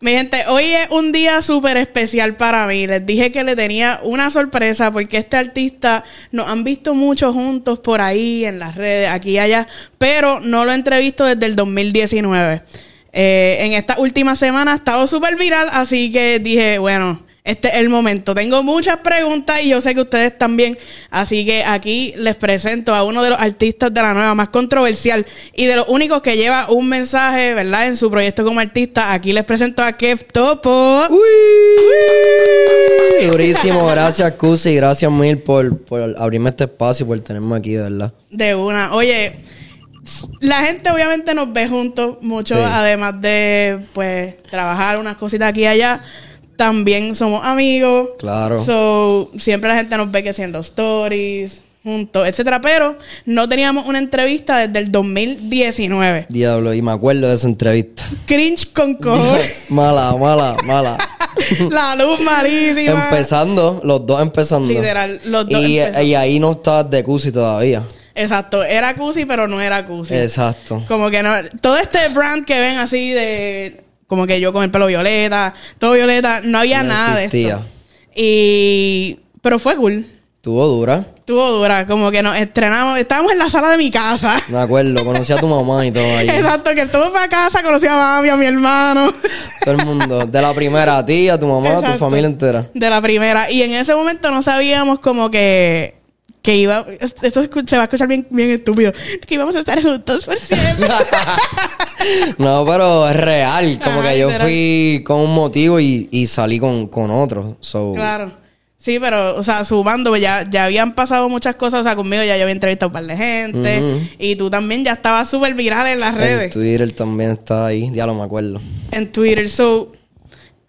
Mi gente, hoy es un día súper especial para mí. Les dije que le tenía una sorpresa porque este artista nos han visto mucho juntos por ahí en las redes, aquí y allá, pero no lo entrevisto desde el 2019. Eh, en esta última semana ha estado súper viral, así que dije, bueno, este es el momento. Tengo muchas preguntas y yo sé que ustedes también. Así que aquí les presento a uno de los artistas de la nueva más controversial y de los únicos que lleva un mensaje, ¿verdad? En su proyecto como artista. Aquí les presento a Kev Topo. ¡Uy! Durísimo. Gracias, Cusi. Gracias mil por, por abrirme este espacio y por tenerme aquí, de verdad. De una. Oye, la gente obviamente nos ve juntos mucho, Sí. además de, pues, trabajar unas cositas aquí y allá. También somos amigos. Claro. So, siempre la gente nos ve que haciendo stories, juntos, etcétera. Pero no teníamos una entrevista desde el 2019. Diablo, y me acuerdo de esa entrevista. Cringe con cojones. mala, mala, mala. la luz malísima. empezando, los dos empezando. Literal, los dos Y, empezando. y ahí no estabas de Cusi todavía. Exacto. Era Cusi, pero no era Cusi. Exacto. Como que no. Todo este brand que ven así de. Como que yo con el pelo violeta, todo violeta, no había No nada de existía. esto. Y. Pero fue cool. Tuvo dura. Estuvo dura. Como que nos estrenamos. Estábamos en la sala de mi casa. Me acuerdo. Conocí a tu mamá y todo ahí. Exacto, que estuvo para casa, conocí a mami, a mi hermano. Todo el mundo. De la primera a ti, a tu mamá, a tu familia entera. De la primera. Y en ese momento no sabíamos como que. Que iba. Esto se va a escuchar bien, bien estúpido. Que íbamos a estar juntos por siempre. No, pero es real. Como Ajá, que yo fui con un motivo y, y salí con, con otro. So, claro. Sí, pero, o sea, sumando, ya, ya habían pasado muchas cosas. O sea, conmigo ya yo había entrevistado a un par de gente. Y tú también ya estabas súper viral en las En redes. Twitter también está ahí. Ya lo me acuerdo. en Twitter. So,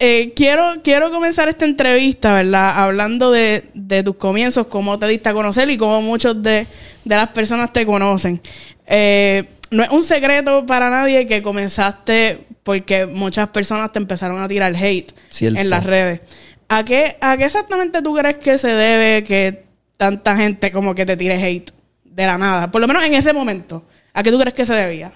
eh, quiero, quiero comenzar esta entrevista, ¿verdad? Hablando de, de tus comienzos, cómo te diste a conocer y cómo muchos de, de las personas te conocen. Eh, no es un secreto para nadie que comenzaste porque muchas personas te empezaron a tirar hate Cierto. en las redes. ¿A qué, ¿A qué exactamente tú crees que se debe que tanta gente como que te tire hate de la nada? Por lo menos en ese momento. ¿A qué tú crees que se debía?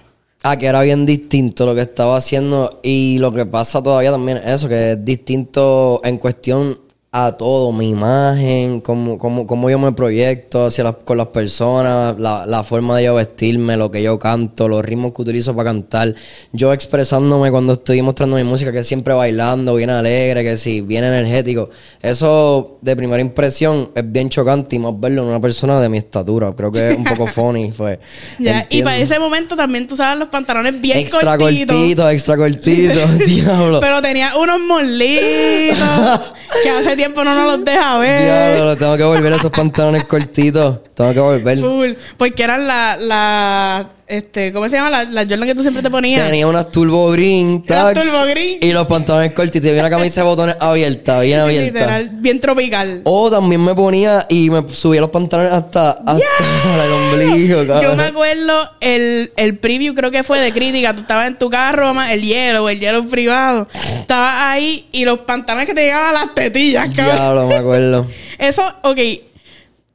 Ah, que era bien distinto lo que estaba haciendo. Y lo que pasa todavía también es eso, que es distinto en cuestión a todo, mi imagen, cómo, cómo, cómo yo me proyecto hacia las, con las personas, la, la forma de yo vestirme, lo que yo canto, los ritmos que utilizo para cantar, yo expresándome cuando estoy mostrando mi música, que siempre bailando, bien alegre, que sí, bien energético. Eso de primera impresión es bien chocante y más verlo en una persona de mi estatura. Creo que es un poco funny, fue. Ya, y para ese momento también tú usabas los pantalones bien extra cortitos. cortito, extra cortito, diablo. Pero tenía unos molitos que hace tiempo no nos los deja ver. Diablo, tengo que volver a esos pantalones cortitos. Tengo que volver. Full. Porque eran las, la, este, ¿cómo se llama? Las la Jordan que tú siempre te ponías. Tenía unas turbo green, tags, Turbo Green. y los pantalones cortitos. Y una camisa de botones abierta, bien abierta. Literal, bien tropical. O también me ponía y me subía los pantalones hasta, hasta el ombligo, Yo cabrón. me acuerdo el, el preview, creo que fue de crítica. Tú estabas en tu carro, mamá, el hielo, el hielo privado. Estabas ahí y los pantalones que te llegaban a las tetillas, cabrón. Diablo, me acuerdo. Eso, ok.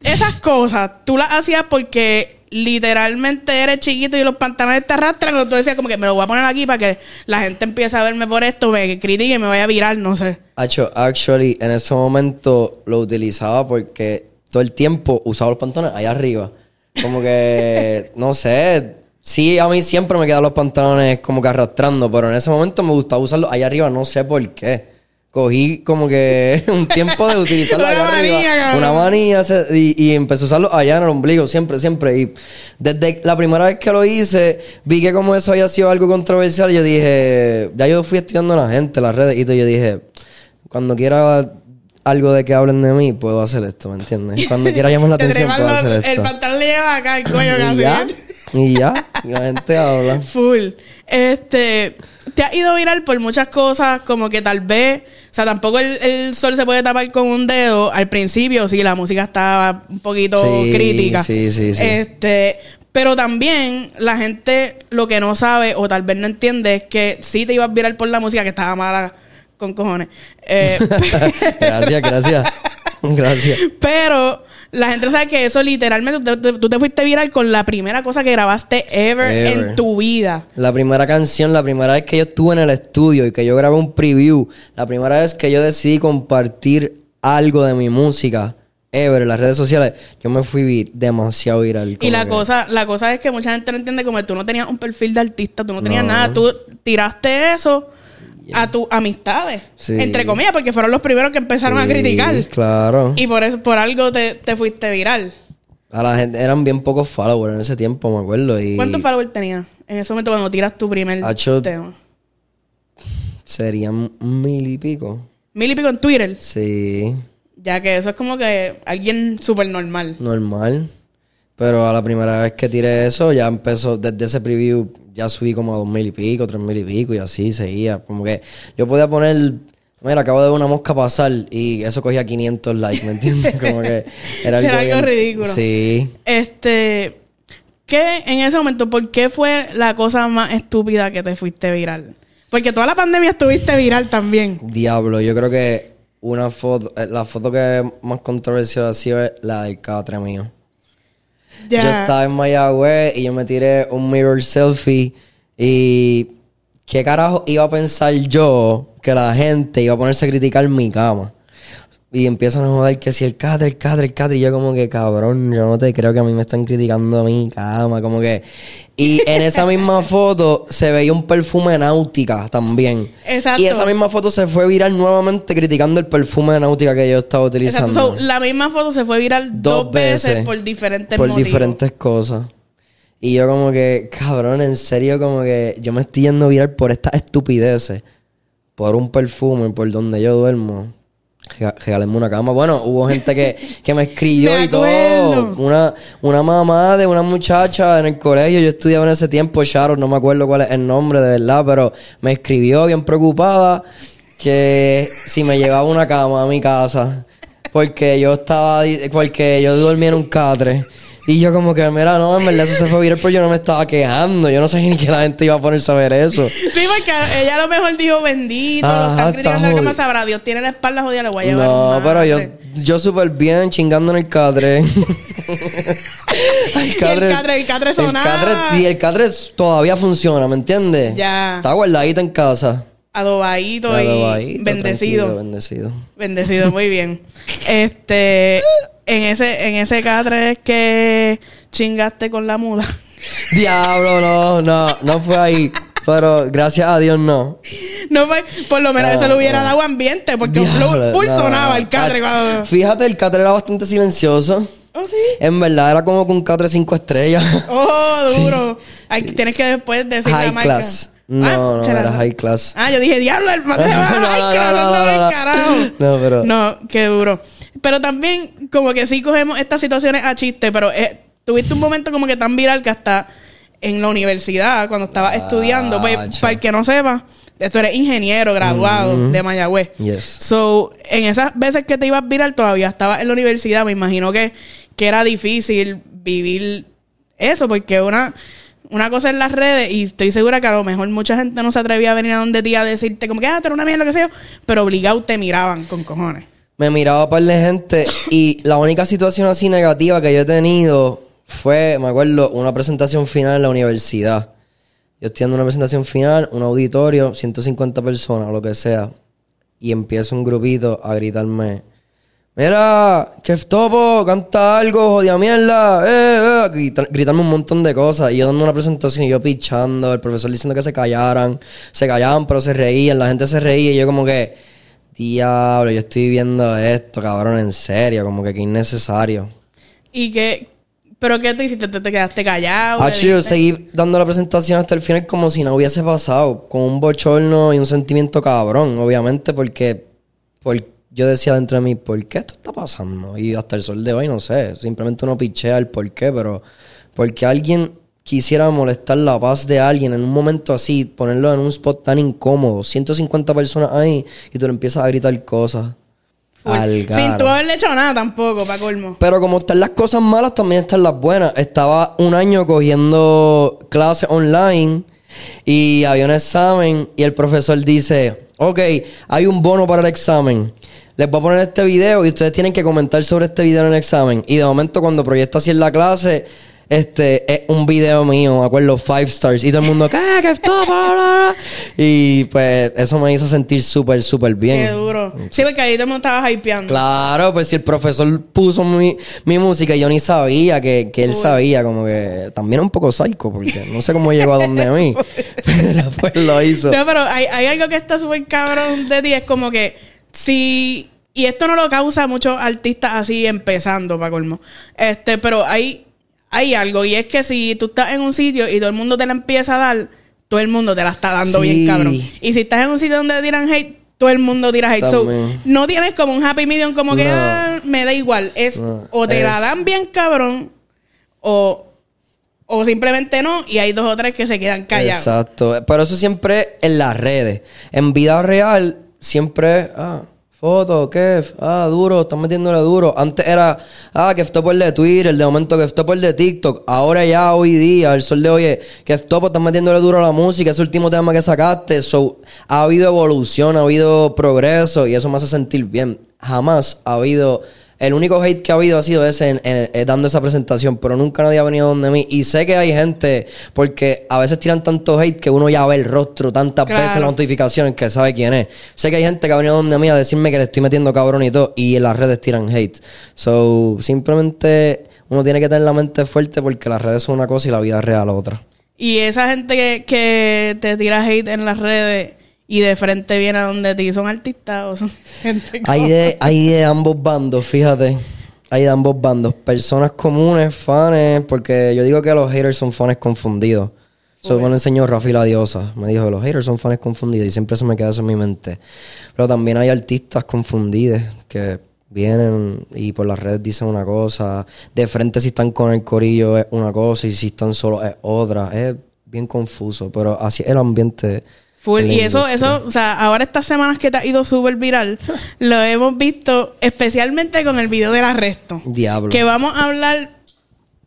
Esas cosas, tú las hacías porque literalmente eres chiquito y los pantalones te arrastran. O tú decías como que me lo voy a poner aquí para que la gente empiece a verme por esto, me critique y me vaya a virar, no sé. Actually, en ese momento lo utilizaba porque todo el tiempo usaba los pantalones allá arriba. Como que, no sé, sí, a mí siempre me quedan los pantalones como que arrastrando, pero en ese momento me gustaba usarlos allá arriba, no sé por qué. Cogí como que un tiempo de utilizarlos Una allá arriba. manía. Una manía y, y empecé a usarlos allá en el ombligo, siempre, siempre. Y desde la primera vez que lo hice, vi que como eso había sido algo controversial, yo dije, ya yo fui estudiando a la gente, las redes, y todo, yo dije, cuando quiera algo de que hablen de mí, puedo hacer esto, ¿me entiendes? Cuando quiera llamar la Te atención, puedo hacer el esto. pantalón le lleva acá el cuello casi. Y ya, la gente habla. Full. Este, te has ido viral por muchas cosas, como que tal vez, o sea, tampoco el, el sol se puede tapar con un dedo. Al principio, sí, la música estaba un poquito Sí, crítica. sí, sí, sí. Este, pero también la gente lo que no sabe o tal vez no entiende es que sí te ibas viral por la música que estaba mala con cojones. Eh, Gracias, gracias. Gracias. pero La gente sabe que eso literalmente, tú te, tú te fuiste viral con la primera cosa que grabaste ever, Ever. en tu vida. La primera canción, la primera vez que yo estuve en el estudio y que yo grabé un preview, la primera vez que yo decidí compartir algo de mi música ever en las redes sociales, yo me fui vir- demasiado viral. Y la que- cosa, la cosa es que mucha gente no entiende como tú no tenías un perfil de artista, tú no tenías No. nada, tú tiraste eso a tus amistades, Sí. entre comillas, porque fueron los primeros que empezaron a criticar. Claro. Y por eso, por algo te, te fuiste viral. A la gente eran bien pocos followers en ese tiempo, me acuerdo. Y ¿Cuántos followers tenías en ese momento cuando tiras tu primer Hacho- tema? Serían mil y pico. Mil y pico en Twitter. Sí, Ya que eso es como que alguien súper normal. normal. Pero a la primera vez que tiré eso, ya empezó, desde ese preview, ya subí como a dos mil y pico, tres mil y pico, y así seguía. Como que yo podía poner, mira, acabo de ver una mosca pasar, y eso cogía 500 likes, ¿me entiendes? Como que era algo, algo bien- ridículo. Sí. Este, ¿qué en ese momento, por qué fue la cosa más estúpida que te fuiste viral? Porque toda la pandemia estuviste viral también. Diablo, yo creo que una foto, eh, la foto que más controversial ha sido es la del catre mío. Yo estaba en Mayagüez y yo me tiré un mirror selfie y ¿qué carajo iba a pensar yo que la gente iba a ponerse a criticar mi cama? Y empiezan a joder que si el catre, el catre, el catre. Y yo como que, cabrón, yo no te creo que a mí me están criticando a mi cama. Como que... Y en esa misma foto se veía un perfume náutica también. Exacto. Y esa misma foto se fue viral nuevamente criticando el perfume de náutica que yo estaba utilizando. Exacto. So, la misma foto se fue viral dos, Dos veces, veces. por diferentes por motivos. diferentes cosas. Y yo como que, cabrón, en serio, como que yo me estoy yendo viral por estas estupideces. Por un perfume, por donde yo duermo. Rega- Regálenme una cama. Bueno, hubo gente que, que me escribió Me y todo. Una, una mamá de una muchacha en el colegio. Yo estudiaba en ese tiempo, Sharon, no me acuerdo cuál es el nombre de verdad, pero me escribió bien preocupada que si me llevaba una cama a mi casa. Porque yo estaba, porque yo dormía en un catre. Y yo como que, mira, no, en verdad eso se fue viral, pero yo no me estaba quejando. Yo no sé ni que la gente iba a ponerse a ver eso. Sí, porque ella a lo mejor dijo bendito, lo Ajá, están está criticando la cama jodido. sabrá. Dios tiene la espalda jodida, le voy a llevar No, pero yo, yo súper bien, chingando en el catre. el el catre- el catre sonaba. y el catre todavía funciona, ¿me entiendes? Ya. Está guardadito en casa. Adobadito y Adobadito, bendecido. tranquilo, bendecido. Bendecido, muy bien. Este, en ese, en ese catre es que chingaste con la muda. Diablo, no, no, no fue ahí. Pero gracias a Dios no. No fue, por lo menos eso le hubiera dado ambiente, porque Ah, Diablo, full no, sonaba el catre cuando. Fíjate, el catre era bastante silencioso. Oh, sí. En verdad era como que un catre cinco estrellas. Oh, duro. Tienes que después decir la high marca. class. No, Ah, no, la- era high class. Ah, yo dije, diablo, el mate No, va no, high no, class, no, no, no. carajo. No, pero- No, qué duro. Pero también, como que sí cogemos estas situaciones a chiste, pero eh, tuviste un momento como que tan viral que hasta en la universidad, cuando estabas estudiando, pues, para el que no sepa, tú eres ingeniero graduado de Mayagüez. Yes. So, en esas veces que te ibas viral, todavía estabas en la universidad. Me imagino que, que era difícil vivir eso, porque una, una cosa en las redes, y estoy segura que a lo mejor mucha gente no se atrevía a venir a donde ti a decirte, como que, ah, tú eres una mierda, lo que sea, pero obligado te miraban con cojones. Me miraba un par de gente y la única situación así negativa que yo he tenido fue, me acuerdo, una presentación final en la universidad. Yo estoy dando una presentación final, un auditorio, 150 personas o lo que sea. Y empieza un grupito a gritarme, mira, que topo, canta algo, jodida mierda, eh, eh, grita- gritarme un montón de cosas. Y yo dando una presentación y yo pichando, el profesor diciendo que se callaran, se callaban pero se reían, la gente se reía y yo como que, diablo, yo estoy viendo esto, cabrón, en serio, como que que innecesario. Y que, pero ¿qué te hiciste? ¿Te, te quedaste callado? Ah, ¿Le yo seguí dando la presentación hasta el final como si no hubiese pasado, con un bochorno y un sentimiento cabrón, obviamente, porque, por- yo decía dentro de mí, ¿por qué esto está pasando? Y hasta el sol de hoy no sé, simplemente uno pichea el por qué, pero porque alguien quisiera molestar la paz de alguien en un momento así, ponerlo en un spot tan incómodo, 150 personas ahí y tú le empiezas a gritar cosas. Al Sin tú haberle hecho nada tampoco, para colmo. Pero como están las cosas malas, también están las buenas. Estaba un año cogiendo clases online y había un examen y el profesor dice, ok, hay un bono para el examen. les voy a poner este video y ustedes tienen que comentar sobre este video en el examen. Y de momento cuando proyecto así en la clase, este es un video mío, me acuerdo, five stars. Y todo el mundo, ¿qué? ¿Qué esto? Y pues eso me hizo sentir súper, súper bien. Qué duro. Sí, porque ahí todo el mundo estaba hypeando. Claro, pues si el profesor puso mi, mi música y yo ni sabía que, que él sabía, como que también un poco psycho, porque no sé cómo llegó a donde a mí, pero pues lo hizo. No, pero hay, hay algo que está súper cabrón de ti, es como que si... Y esto no lo causa muchos artistas así empezando, para colmo. Este, pero hay, hay algo, y es que si tú estás en un sitio y todo el mundo te la empieza a dar, todo el mundo te la está dando Sí. bien cabrón. Y si estás en un sitio donde te tiran hate, todo el mundo tira hate. So, no tienes como un happy medium como que. "Ah, me da igual. Es No, o te la dan bien cabrón o, o simplemente no y hay dos o tres que se quedan callados. Exacto. Pero eso siempre en las redes. En vida real, siempre, ah, foto, Kef, ah, duro, están metiéndole duro. Antes era, ah, Kef Topo el de Twitter, de momento Kef Topo el de TikTok. Ahora ya, hoy día, el sol de hoy es, Kef Topo están metiéndole duro a la música, ese último tema que sacaste. So, ha habido evolución, ha habido progreso y eso me hace sentir bien. Jamás ha habido... El único hate que ha habido ha sido ese en, en- en dando esa presentación, pero nunca nadie ha venido donde mí. Y sé que hay gente, porque a veces tiran tanto hate que uno ya ve el rostro tantas Claro. veces en las notificaciones que sabe quién es. Sé que hay gente que ha venido donde mí a decirme que le estoy metiendo cabrón y todo, y en las redes tiran hate. So, simplemente uno tiene que tener la mente fuerte porque las redes son una cosa y la vida real otra. Y esa gente que, que te tira hate en las redes y de frente viene a donde ti, ¿son artistas o son gente Hay de, hay de ambos bandos, fíjate. Hay de ambos bandos. Personas comunes, fans, porque yo digo que los haters son fans confundidos. Eso me lo enseñó Rafi la diosa. Me dijo, los haters son fans confundidos y siempre se me queda eso en mi mente. Pero también hay artistas confundidos que vienen y por las redes dicen una cosa. De frente si están con el corillo es una cosa y si están solos es otra. Es bien confuso, pero así es el ambiente. Full. Y eso, eso, o sea, ahora estas semanas que te ha ido súper viral, lo hemos visto especialmente con el video del arresto. Diablo. Que vamos a hablar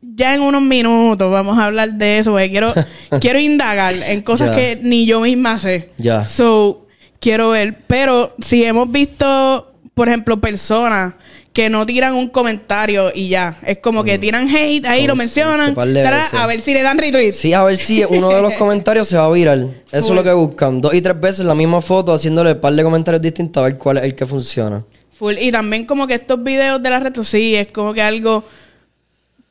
ya en unos minutos, vamos a hablar de eso, porque quiero, quiero indagar en cosas que ni yo misma sé. Ya. So, quiero ver. Pero si hemos visto, por ejemplo, personas que no tiran un comentario y ya. Es como que tiran hate, ahí lo mencionan, a ver si le dan retweet. Sí, a ver si uno de los comentarios se va a viral. Eso es lo que buscan. Dos y tres veces la misma foto, haciéndole un par de comentarios distintos a ver cuál es el que funciona. Full. Y también como que estos videos de la reto, sí, es como que algo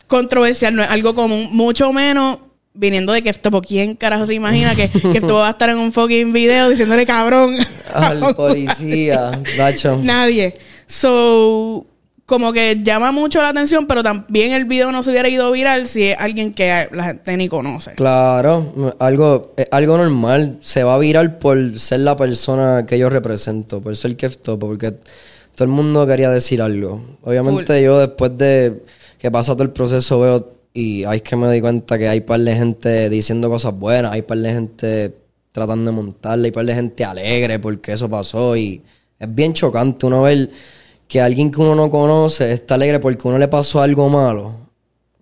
controversial, no es algo común, mucho menos viniendo de ¿por quién carajo se imagina que, esto va a estar en un fucking video diciéndole cabrón? Al policía, Dacho. Nadie. So, como que llama mucho la atención, pero también el video no se hubiera ido viral si es alguien que la gente ni conoce. Claro, algo, es algo normal. Se va a viral por ser la persona que yo represento, por ser Kev Topo, porque todo el mundo quería decir algo. Obviamente yo después de que pasa todo el proceso veo y ahí es que me doy cuenta que hay par de gente diciendo cosas buenas, hay par de gente tratando de montarle, hay par de gente alegre porque eso pasó y es bien chocante uno ver que alguien que uno no conoce está alegre porque uno le pasó algo malo.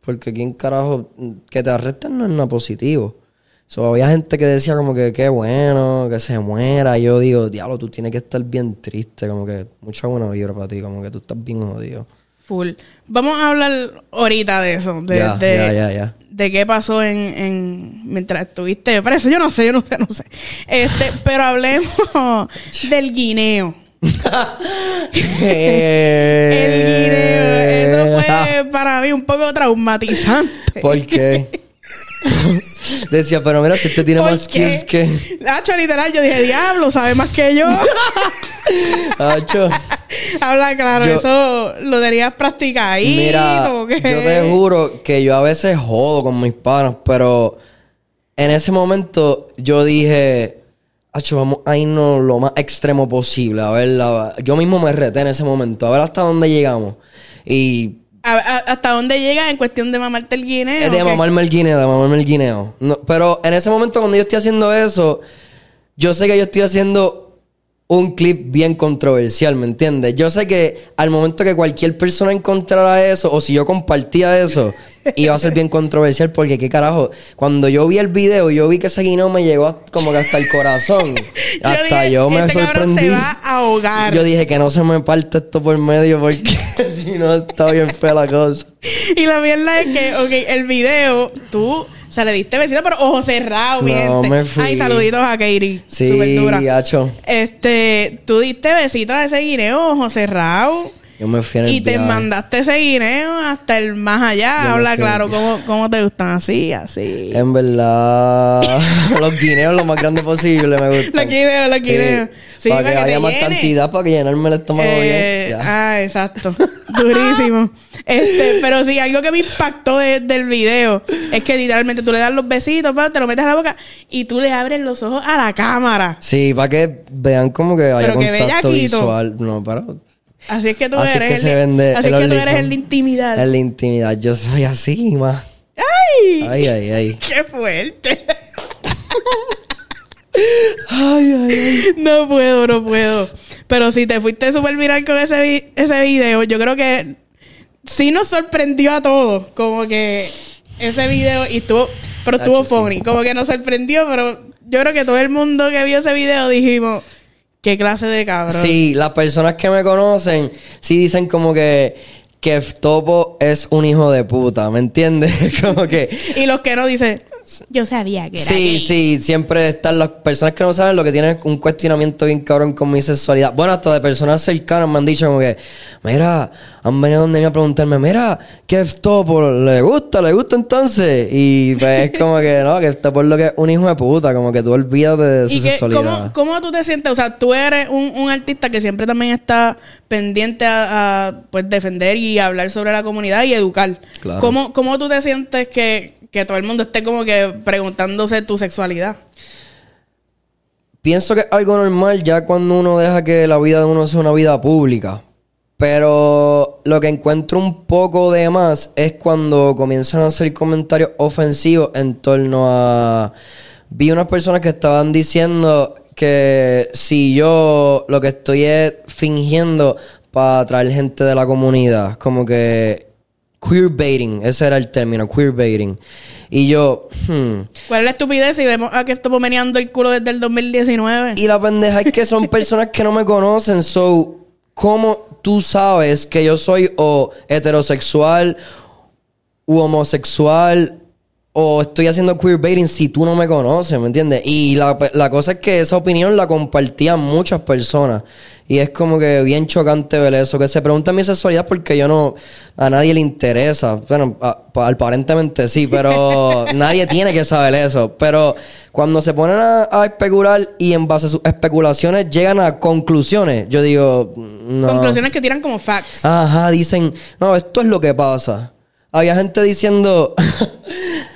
Porque quién carajo que te arresten no es nada positivo. So, había gente que decía como que qué bueno, que se muera. Y yo digo, diablo, tú tienes que estar bien triste, como que mucha buena vibra para ti, como que tú estás bien jodido. Full. Vamos a hablar ahorita de eso, de, de, qué pasó en, en mientras estuviste preso. Yo no sé, yo no sé, no sé. Este, pero hablemos del guineo. El guineo. Eso fue para mí un poco traumatizante. ¿Por qué? Decía, pero mira, si usted tiene más Porque, skills que. Nacho, literal, yo dije, diablo, sabe más que yo. Hacho. Habla claro, Yo- eso lo tenías practicadito. Mira, ¿qué? yo te juro que yo a veces jodo con mis panas, pero en ese momento yo dije, Acho, vamos a irnos lo más extremo posible. A ver, la- yo mismo me reté en ese momento, a ver hasta dónde llegamos. Y A- a- ¿Hasta dónde llegas en cuestión de mamarte el guineo? es de ¿Qué? mamarme el guineo, de mamarme el guineo. No, pero en ese momento cuando yo estoy haciendo eso, yo sé que yo estoy haciendo un clip bien controversial, ¿me entiendes? Yo sé que al momento que cualquier persona encontrara eso, o si yo compartía eso, iba a ser bien controversial, porque qué carajo, cuando yo vi el video, yo vi que ese guineo me llegó a- como que hasta el corazón. Yo hasta dije, yo me este cabrón sorprendí. se va a ahogar. Yo dije que no se me parte esto por medio porque si no está bien fea la cosa. Y la mierda es que, ok, el video, tú, sea, le diste besito, pero ojo cerrado, mi No, gente. me fui. Ay, saluditos a Katie. Sí, dura. Este, tú diste besitos a ese guineo, ojo cerrado. Yo me fui en el Y te viaje. mandaste ese guineo hasta el más allá. Habla claro, ¿cómo, ¿cómo te gustan así, así? En verdad, los guineos lo más grande posible me gustan. Los guineos, los guineos. Sí, para para que que haya más cantidad, para que llenarme el estómago Eh, bien. Ya. ah, exacto. Durísimo. Este, pero sí, algo que me impactó de- del video es que literalmente tú le das los besitos, pa, te lo metes a la boca y tú le abres los ojos a la cámara. Sí, para que vean como que haya Pero que contacto bellaquito. visual. No, pero Así es que tú Así es eres que el se de- vende así el es que tú eres el de intimidad. en la intimidad yo soy así, más. ¡Ay! Ay, ay, ay. ¡Qué fuerte! Ay, ay, ay. No puedo, no puedo. Pero si te fuiste súper viral con ese, vi- ese video, yo creo que sí nos sorprendió a todos. Como que ese video y estuvo, pero estuvo funny. Como que nos sorprendió, pero yo creo que todo el mundo que vio ese video dijimos, qué clase de cabrón. Sí, las personas que me conocen sí dicen como que que Topo es un hijo de puta, ¿me entiendes? como que Y los que no dicen, yo sabía que era Sí, gay". sí, siempre están las personas que no saben lo que tienen un cuestionamiento bien cabrón con mi sexualidad. Bueno, hasta de personas cercanas me han dicho como que, mira, han venido donde mí a preguntarme, mira, ¿qué es Topo? ¿Le gusta? ¿Le gusta entonces? Y pues es como que, no, que Topo es lo que es un hijo de puta, como que tú olvídate de su ¿Y que, sexualidad. ¿cómo, cómo tú te sientes? O sea, tú eres un, un artista que siempre también está pendiente a, a, pues defender y hablar sobre la comunidad y educar. Claro. ¿Cómo, cómo tú te sientes que, que todo el mundo esté como que preguntándose tu sexualidad? Pienso que es algo normal ya cuando uno deja que la vida de uno sea una vida pública. Pero lo que encuentro un poco de más es cuando comienzan a hacer comentarios ofensivos en torno a... Vi unas personas que estaban diciendo que si yo lo que estoy es fingiendo para atraer gente de la comunidad, como que queerbaiting, ese era el término, queerbaiting. Y yo, hmm, ¿Cuál es la estupidez si vemos a que estoy meneando el culo desde el 2019? Y la pendeja es que son personas que no me conocen. So, ¿cómo tú sabes que yo soy o heterosexual u homosexual o estoy haciendo queerbaiting si tú no me conoces, ¿me entiendes? Y la, la cosa es que esa opinión la compartían muchas personas. Y es como que bien chocante ver eso. Que se pregunta mi sexualidad porque yo no... A nadie le interesa. Bueno, a- aparentemente sí, pero nadie tiene que saber eso. Pero cuando se ponen a, a especular y en base a sus especulaciones llegan a conclusiones, yo digo... No. Conclusiones que tiran como facts. Ajá, dicen, no, esto es lo que pasa. Había gente diciendo,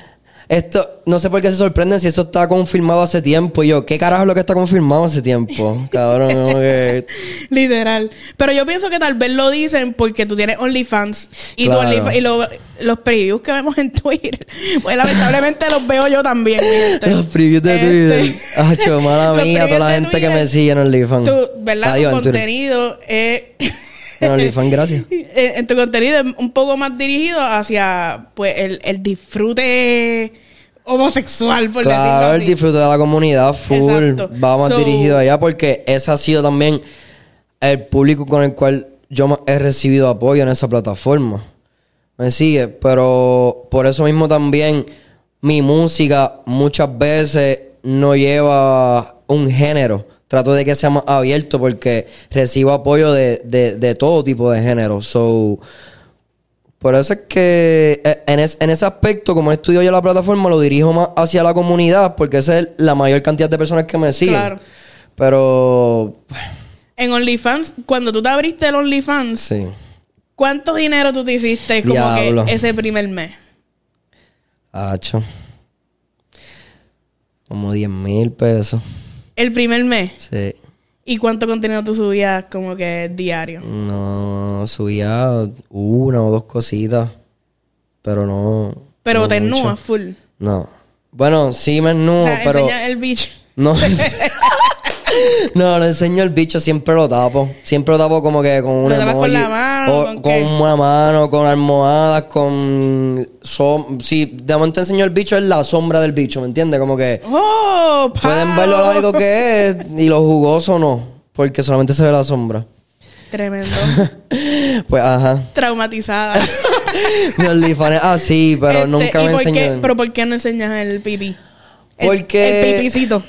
esto, no sé por qué se sorprenden si esto está confirmado hace tiempo. Y yo, ¿qué carajo es lo que está confirmado hace tiempo? Cabrón, que... Literal. Pero yo pienso que tal vez lo dicen porque tú tienes OnlyFans y, tu. OnlyFans- y lo- los previews que vemos en Twitter, pues lamentablemente los veo yo también. gente. Los previews de Este, Twitter. Acho, mala mía, toda la gente que me sigue en OnlyFans. Tu, ¿verdad? Adiós, tu en contenido es... En OnlyFans, gracias. Eh, en tu contenido es un poco más dirigido hacia pues el, el disfrute homosexual, por decirlo así. el disfrute de la comunidad full. Exacto. Va más So- dirigido allá porque ese ha sido también el público con el cual yo he recibido apoyo en esa plataforma. Me sigue, pero por eso mismo también mi música muchas veces no lleva un género. Trato de que sea más abierto porque recibo apoyo de, de, de todo tipo de género. So, por eso es que eh, en, es- en ese aspecto, como estudio yo la plataforma, lo dirijo más hacia la comunidad porque esa es la mayor cantidad de personas que me siguen. Claro. Pero, En OnlyFans, cuando tú te abriste el OnlyFans, sí. ¿cuánto dinero tú te hiciste como Diablo. que ese primer mes? Hacho. Como 10 mil pesos. El primer mes. Sí. ¿Y cuánto contenido tú subías como que diario? No, subía una o dos cositas. Pero no. Pero no te ennúas full. No. Bueno, sí me o ennúo, sea, pero. el bicho. No, no, no enseño el bicho, siempre lo tapo. Siempre lo tapo como que con una tapas con la mano, O ¿con una mano, con almohadas, con... som- sí, de momento enseño el bicho, es la sombra del bicho, ¿me entiendes? Como que ¡Oh! pueden pao! ver lo largo que es y lo jugoso no. porque solamente se ve la sombra. Tremendo. Pues, ajá. Traumatizada. Mi OnlyFans es así, pero Este, nunca ¿y me enseñó. ¿Pero por qué no enseñas el pipí? El- Porque- El, pipicito.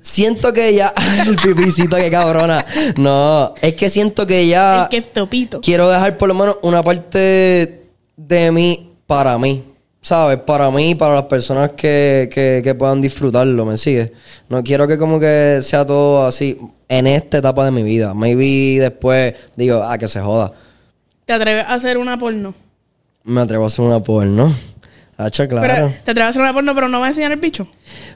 Siento que ya... el pipicito, qué cabrona. No, es que siento que ya... el keftopito. quiero dejar por lo menos una parte de mí para mí. ¿Sabes? Para mí y para las personas que, que, que puedan disfrutarlo, ¿me sigues? No quiero que como que sea todo así en esta etapa de mi vida. Maybe después digo, ah, que se joda. ¿Te atreves a hacer una porno? Me atrevo a hacer una porno. Hacha, claro. Pero, ¿Te atreves a hacer una porno pero no vas a enseñar el bicho?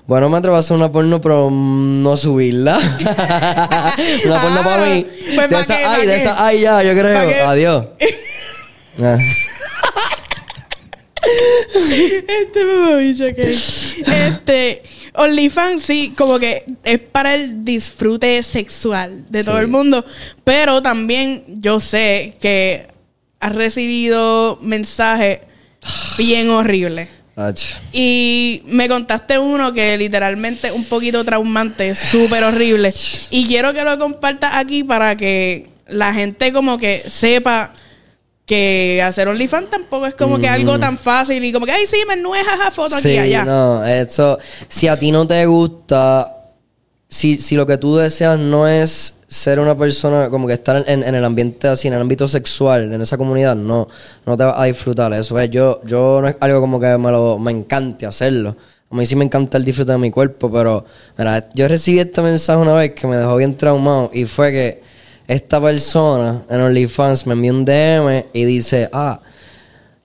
Bueno, me atrevo a hacer una porno, pero no subirla. una porno Ah, para mí. pues, de ¿pa' esa, qué? ay, ¿pa' de qué? esa, ay, ya, yo ¿Pa' creo. Adiós. Ah. Este mamabicho que Este, OnlyFans sí, como que es para el disfrute sexual de todo el mundo. Pero también yo sé que has recibido mensajes bien horribles. Hacha. Y me contaste uno que literalmente un poquito traumante, súper horrible. Y quiero que lo compartas aquí para que la gente como que sepa que hacer OnlyFans tampoco es como que algo tan fácil y como que, ay, sí, me nuejas a foto aquí Sí, allá. no, eso, si a ti no te gusta, si, si lo que tú deseas no es ser una persona, como que estar en, el ambiente así, en el ámbito sexual, en esa comunidad, no, no te vas a disfrutar eso. Es, yo, yo no es algo como que me lo, me encante hacerlo. A mí sí me encanta el disfrute de mi cuerpo, pero, mira, yo recibí este mensaje una vez que me dejó bien traumado y fue que esta persona en OnlyFans me envió un DM y dice, ah,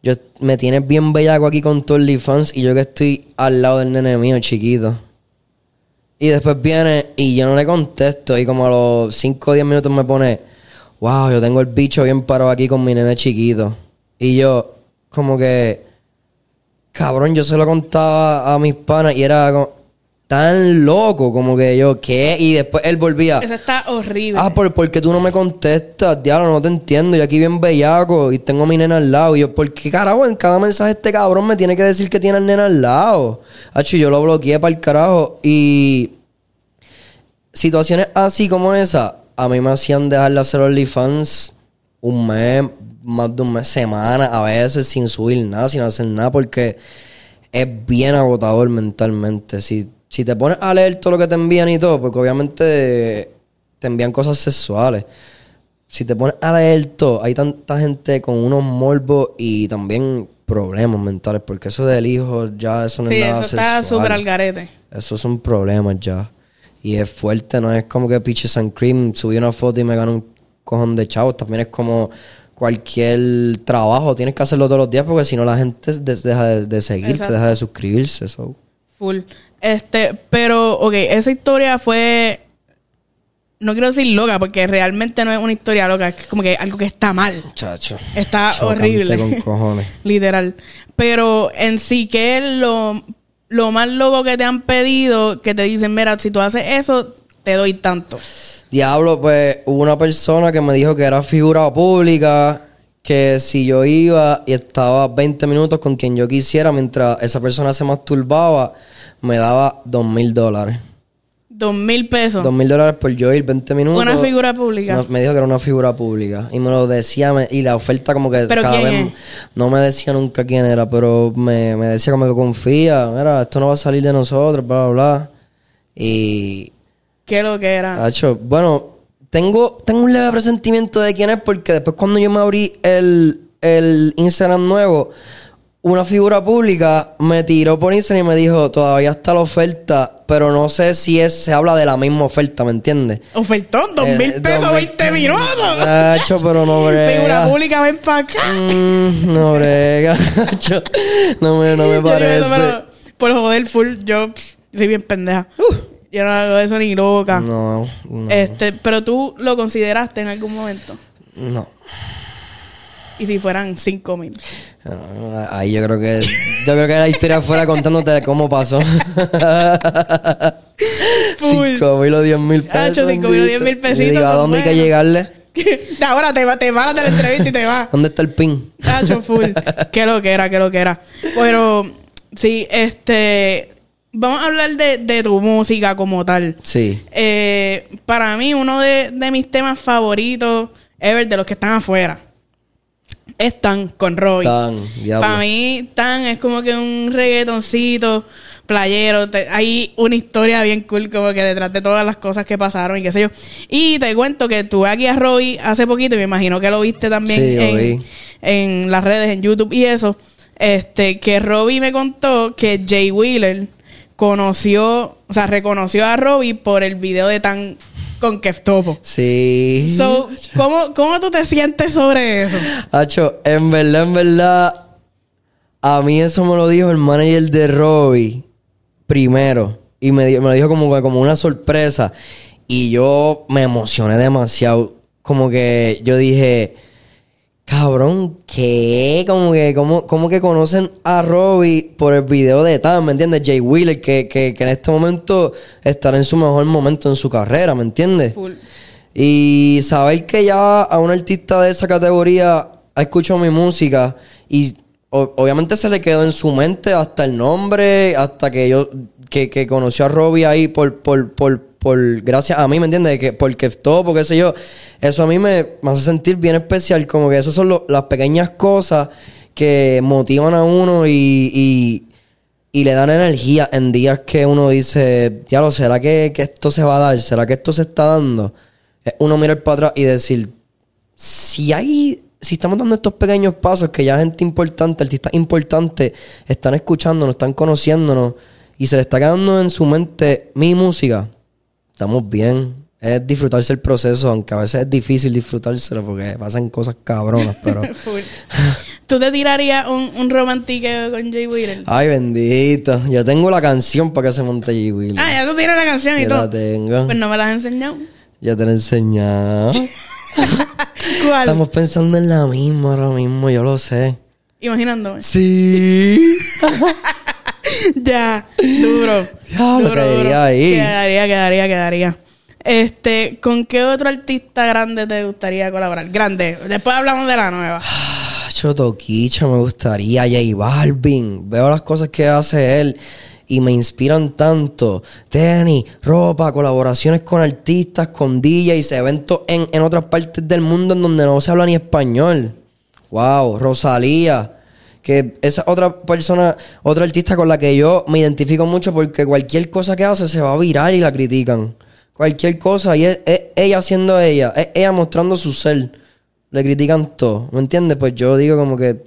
yo me tienes bien bellaco aquí con tu OnlyFans y yo que estoy al lado del nene mío chiquito. Y después viene y yo no le contesto y como a los 5 o 10 minutos me pone, wow, yo tengo el bicho bien parado aquí con mi nene chiquito. Y yo como que, cabrón, yo se lo contaba a mis panas y era como, tan loco como que yo, ¿qué? Y después él volvía. Eso está horrible. Ah, ¿por, ¿por qué tú no me contestas? Diablo, no te entiendo. Yo aquí bien bellaco y tengo a mi nena al lado. Y yo, ¿por qué carajo en cada mensaje este cabrón me tiene que decir que tiene al nena al lado? Hacho, yo lo bloqueé para el carajo. Y situaciones así como esa, a mí me hacían dejar de hacer OnlyFans un mes, más de un mes, semana, a veces sin subir nada, sin hacer nada, porque es bien agotador mentalmente. Si, si te pones a leer todo lo que te envían y todo, porque obviamente te envían cosas sexuales. Si te pones a leer todo, hay tanta gente con unos morbos y también problemas mentales, porque eso del hijo ya eso no sí, es nada eso está sexual. súper al garete. Esos son problemas ya. Y es fuerte, no es como que Peaches and Cream subí una foto y me ganó un cojón de chavos. También es como cualquier trabajo, tienes que hacerlo todos los días porque si no la gente deja de, de seguirte, Exacto. deja de suscribirse. so. Full. Este, pero, ok, esa historia fue. No quiero decir loca, porque realmente no es una historia loca, es como que algo que está mal. Chacho. Está horrible. con cojones. Literal. Pero en sí, que es lo, lo más loco que te han pedido? Que te dicen, mira, si tú haces eso, te doy tanto. Diablo, pues hubo una persona que me dijo que era figura pública, que si yo iba y estaba 20 minutos con quien yo quisiera, mientras esa persona se masturbaba, me daba dos mil dólares. Dos mil pesos. Dos mil dólares por yo ir 20 minutos. Una figura pública. Me dijo que era una figura pública. Y me lo decía, me- y la oferta como que ¿Pero cada quién vez... es? No me decía nunca quién era, pero me, me decía como que confía. Mira, esto no va a salir de nosotros, bla, bla, bla. Y... ¿Qué lo que era? Hacho, bueno, tengo, tengo un leve presentimiento de quién es porque después cuando yo me abrí el, el Instagram nuevo, una figura pública me tiró por Instagram y me dijo, todavía está la oferta, pero no sé si es, se habla de la misma oferta, ¿me entiendes? Ofertón, dos mil Eh, pesos, mil- 20 minutos. Hacho, pero no brega. Figura pública, ven para acá. Mm, no brega, hacho. No me, no me parece. eso, pero por joder full, yo pff, soy bien pendeja. Yo no hago eso ni loca. No, no, Este, pero tú lo consideraste en algún momento. no. Y si fueran cinco mil. No, Ahí yo creo que yo creo que la historia fuera contándote cómo pasó. Full. Cinco mil o diez mil pesos. Hacho, cinco mil o diez mil bendito. pesitos ¿A dónde hay que llegarle? Ahora te, va- te paras de la entrevista y te vas. ¿Dónde está el pin? Hacho full. qué lo que era, qué lo que era. Pero, sí, este. vamos a hablar de, de tu música como tal. Sí. Eh, para mí, uno de, de mis temas favoritos, ever, de los que están afuera, es Tan con Robbie. Tan. Para mí, Tan es como que un reggaetoncito playero. Te- hay una historia bien cool como que detrás de todas las cosas que pasaron y qué sé yo. Y te cuento que tuve aquí a Robbie hace poquito y me imagino que lo viste también Sí, en, vi. en las redes, en YouTube y eso. Este, que Robbie me contó que Jay Wheeler conoció, o sea, reconoció a Robbie por el video de Tan con Keftopo. Sí. So, ¿cómo, ¿Cómo tú te sientes sobre eso? Hacho, en verdad, en verdad, a mí eso me lo dijo el manager de Robbie primero. Y me, me lo dijo como, como una sorpresa. Y yo me emocioné demasiado. Como que yo dije, cabrón, ¿qué? Como que, como, como que conocen a Robbie por el video de Tan, ¿me entiendes? Jay Wheeler, que, que, que en este momento estará en su mejor momento en su carrera, ¿me entiendes? Full. Y saber que ya a un artista de esa categoría ha escuchado mi música y o- obviamente se le quedó en su mente hasta el nombre, hasta que yo, que, que conoció a Robbie ahí por, por, por, por, gracias a mí, ¿me entiendes? Que, porque todo, porque sé yo, eso a mí me, hace sentir bien especial, como que esas son lo- las pequeñas cosas que motivan a uno y, y, y le dan energía en días que uno dice, diablo, ¿será que, que esto se va a dar? ¿Será que esto se está dando? Uno mirar para atrás y decir, si hay, si estamos dando estos pequeños pasos que ya gente importante, artistas importantes, están escuchándonos, están conociéndonos y se le está quedando en su mente mi música, estamos bien. Es disfrutarse el proceso, aunque a veces es difícil disfrutárselo porque pasan cosas cabronas, pero... ¿Tú te tirarías un, un romantiqueo con Jay Wheeler? Ay, bendito. Yo tengo la canción para que se monte G. Willy. Ah, ya tú tienes la canción y Yo todo. la tengo. Pues no me la has enseñado. Ya te la he enseñado. ¿Cuál? Estamos pensando en la misma ahora mismo, yo lo sé. Imaginándome. Sí. ya, duro. Caería ahí. Quedaría, quedaría, quedaría. Este, ¿con qué otro artista grande te gustaría colaborar? Grande. Después hablamos de la nueva. Chotoquicha, me gustaría. J Balvin. Veo las cosas que hace él y me inspiran tanto. Tenis, ropa, colaboraciones con artistas, con DJs, eventos en, en otras partes del mundo en donde no se habla ni español. Wow, Rosalía. Que esa otra persona, otra artista con la que yo me identifico mucho porque cualquier cosa que hace se va a virar y la critican. Cualquier cosa y es, es ella siendo ella, es ella mostrando su ser. Le critican todo, ¿me entiendes? Pues yo digo como que,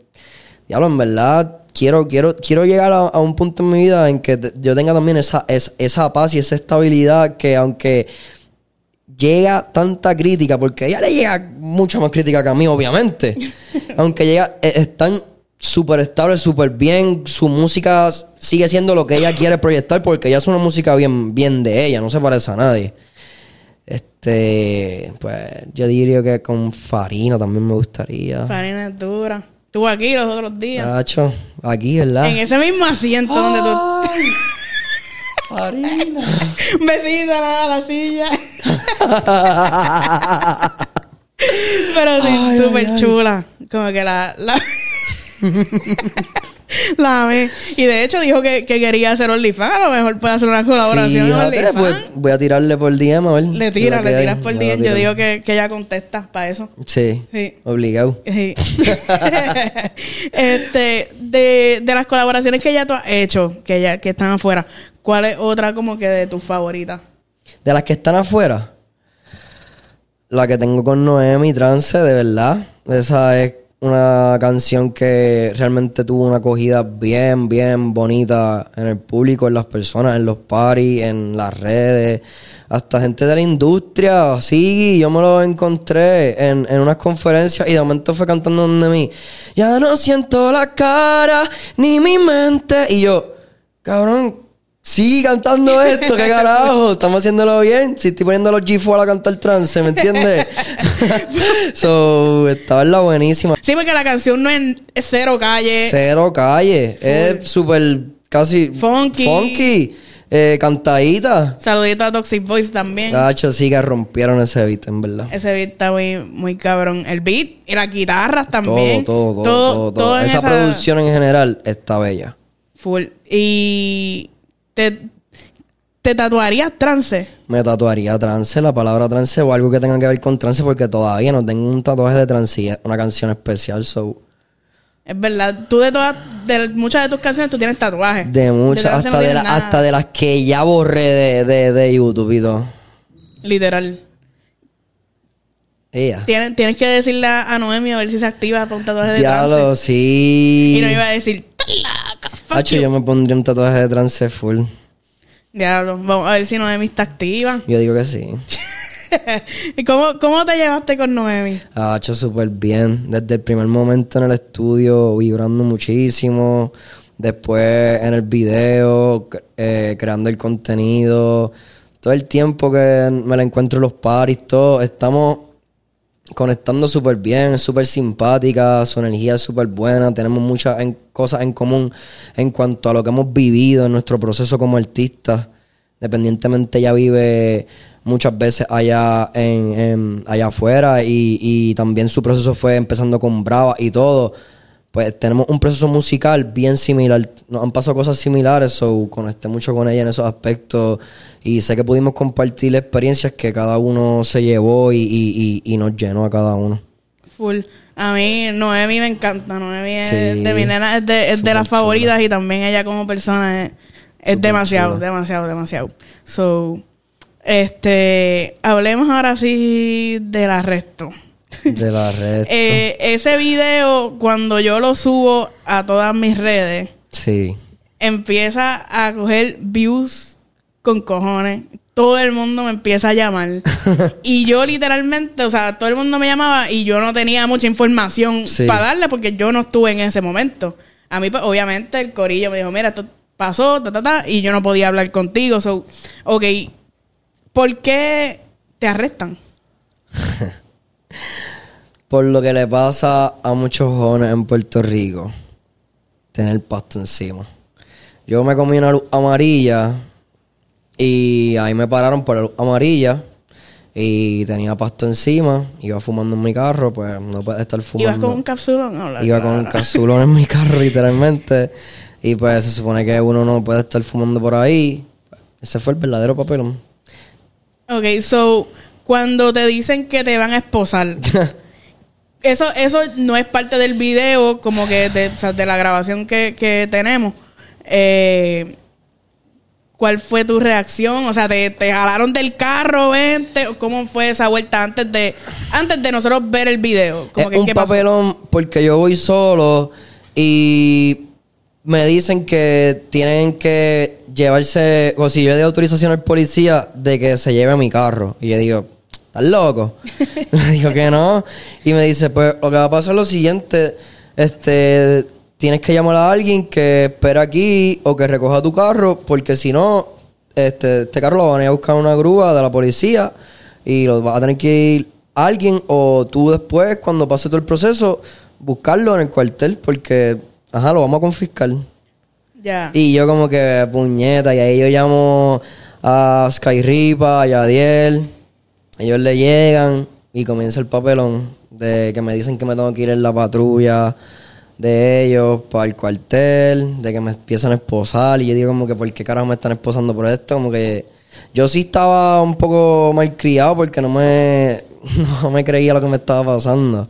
diablo, en verdad quiero, quiero, quiero llegar a, a un punto en mi vida en que te- yo tenga también esa, es- esa paz y esa estabilidad que aunque llega tanta crítica, porque a ella le llega mucha más crítica que a mí, obviamente. Aunque llega, eh, están súper estables, súper bien, su música sigue siendo lo que ella quiere proyectar, porque ella es una música bien, bien de ella, no se parece a nadie. Este, pues yo diría que con Farina también me gustaría. Farina es dura. Estuvo aquí los otros días. Nacho, aquí, ¿verdad? En ese mismo asiento donde tú. Farina. Un besito a la, silla. Pero sí, súper chula. Como que la. La, la amé. Y de hecho dijo que, que quería hacer OnlyFans. A lo mejor puede hacer una colaboración en Fíjate, OnlyFans. pues, voy a tirarle por DM a ver. le tira, le tiras hay. por DM. Yo digo que, que ella contesta para eso. Sí, Sí. obligado. Sí. este, de, de las colaboraciones que ya tú has hecho, que ya que están afuera, ¿cuál es otra como que de tus favoritas? De las que están afuera, la que tengo con Noemi Trance, de verdad. Esa es una canción que realmente tuvo una acogida bien, bien bonita en el público, en las personas, en los parties, en las redes, hasta gente de la industria. Sí, yo me lo encontré en, en unas conferencias y de momento fue cantando donde mí. Ya no siento la cara ni mi mente. Y yo, cabrón, Sí, cantando esto, qué carajo, estamos haciéndolo bien. Si estoy poniendo los G4 a cantar trance, ¿me entiendes? so, estaba en la buenísima. Sí, porque la canción no es cero calle. Cero calle, es súper casi Funky. funky, eh, cantadita. Saludito a Toxic Boys también. Gacho, sí que rompieron ese beat, en verdad. Ese beat está muy, muy cabrón. El beat y las guitarras Todo, también. todo, todo, todo, todo. en Esa, producción en general está bella. Full. Y te, te tatuarías trance. Me tatuaría trance, la palabra trance o algo que tenga que ver con trance porque todavía no tengo un tatuaje de trance una canción especial, so... Es verdad. Tú de todas, de muchas de tus canciones tú tienes tatuajes. De muchas, no hasta, de la- hasta de las que ya borré de, de, de YouTube y todo. Literal. Ella. Tienes, tienes que decirle a Noemi a ver si se activa para un tatuaje de Diablo, trance. sí. Y no iba a decir, "Talaca, fuck Hacho, you". yo me pondría un tatuaje de trance full. Diablo, vamos a ver si Noemi está activa. Yo digo que sí. ¿Y cómo, cómo te llevaste con Noemi? Hecho súper bien. Desde el primer momento en el estudio, vibrando muchísimo. Después en el video, eh, creando el contenido. Todo el tiempo que me la encuentro en los paris, todo. Estamos conectando súper bien, súper simpática, su energía es súper buena. Tenemos muchas en- cosas en común en cuanto a lo que hemos vivido en nuestro proceso como artistas. Dependientemente ella vive muchas veces allá en, en- allá afuera y, y también su proceso fue empezando con Brava y todo. Pues tenemos un proceso musical bien similar. Nos han pasado cosas similares, so conecté mucho con ella en esos aspectos y sé que pudimos compartir experiencias que cada uno se llevó y, y- y- y nos llenó a cada uno. Full. A mí, Noemi me encanta. Noemi es Sí. de mi nena, es de, es de Súper las chula. favoritas y también ella como persona es, demasiado, chula. demasiado, demasiado. So, este, hablemos ahora sí del arresto. De la red. Eh, ese video, cuando yo lo subo a todas mis redes, sí. empieza a coger views con cojones. Todo el mundo me empieza a llamar. y yo literalmente, o sea, todo el mundo me llamaba y yo no tenía mucha información Sí. para darle porque yo no estuve en ese momento. A mí, pues, obviamente, el corillo me dijo, mira, esto pasó, ta, ta, ta, y yo no podía hablar contigo. So, ok, ¿por qué te arrestan? Por lo que le pasa a muchos jóvenes en Puerto Rico. Tener pasto encima. Yo me comí una luz amarilla y ahí me pararon por la luz amarilla y tenía pasto encima. Iba fumando en mi carro, pues no puede estar fumando. ¿Ibas con un capsulón? No, Iba con un capsulón en mi carro, literalmente. Y pues se supone que uno no puede estar fumando por ahí. Ese fue el verdadero papelón. Ok, so, cuando te dicen que te van a esposar, eso, eso no es parte del video, como que de, o sea, de la grabación que, que tenemos. Eh, ¿Cuál fue tu reacción? O sea, ¿te, te jalaron del carro, vente? ¿Cómo fue esa vuelta antes de antes de nosotros ver el video? Como es que, un ¿qué pasó? papelón porque yo voy solo y me dicen que tienen que llevarse, o si yo le doy autorización al policía de que se lleve mi carro. Y yo digo, ¿estás loco? le digo que no. Y me dice, pues lo que va a pasar es lo siguiente, este, tienes que llamar a alguien que espera aquí o que recoja tu carro, porque si no, este, este carro lo van a ir a buscar una grúa de la policía y lo va a tener que ir alguien o tú después, cuando pase todo el proceso, buscarlo en el cuartel porque, ajá, lo vamos a confiscar. Ya. Y yo como que, puñeta, y ahí yo llamo a Skyripa, a Yadiel, ellos le llegan y comienza el papelón de que me dicen que me tengo que ir en la patrulla de ellos para el cuartel, de que me empiezan a esposar y yo digo como que ¿por qué carajo me están esposando por esto? Como que yo sí estaba un poco mal criado porque no me, no me creía lo que me estaba pasando.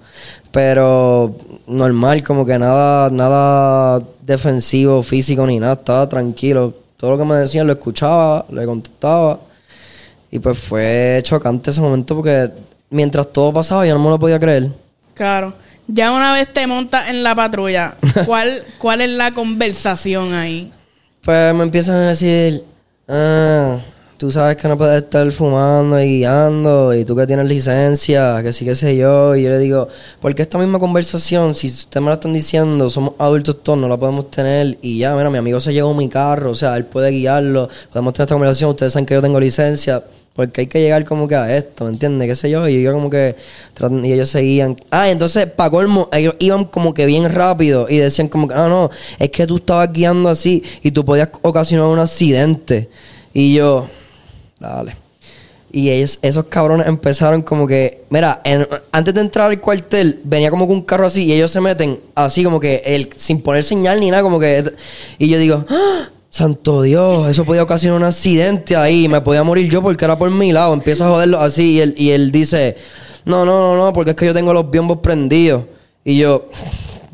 Pero normal, como que nada, nada defensivo, físico ni nada, estaba tranquilo. Todo lo que me decían lo escuchaba, le contestaba. Y pues fue chocante ese momento porque mientras todo pasaba yo no me lo podía creer. Claro. Ya una vez te montas en la patrulla, ¿cuál, ¿cuál es la conversación ahí? Pues me empiezan a decir, ah, tú sabes que no puedes estar fumando y guiando, y tú que tienes licencia, que sí, que sé yo. Y yo le digo, porque esta misma conversación, si ustedes me la están diciendo, somos adultos todos, no la podemos tener. Y ya, mira, mi amigo se llevó mi carro, o sea, él puede guiarlo, podemos tener esta conversación, ustedes saben que yo tengo licencia. Porque hay que llegar como que a esto, ¿me entiendes? ¿Qué sé yo? Y yo como que... Y ellos seguían... Ah, entonces, para colmo, ellos iban como que bien rápido. Y decían como que... Ah, no, es que tú estabas guiando así y tú podías ocasionar un accidente. Y yo... Dale. Y ellos, esos cabrones empezaron como que... Mira, antes de entrar al cuartel, venía como que un carro así y ellos se meten así como que... El, sin poner señal ni nada, como que... Y yo digo... "Ah". Santo Dios, eso podía ocasionar un accidente ahí. Me podía morir yo porque era por mi lado. Empiezo a joderlo así y él, y él dice, no, no, no, no, porque es que yo tengo los biombos prendidos. Y yo,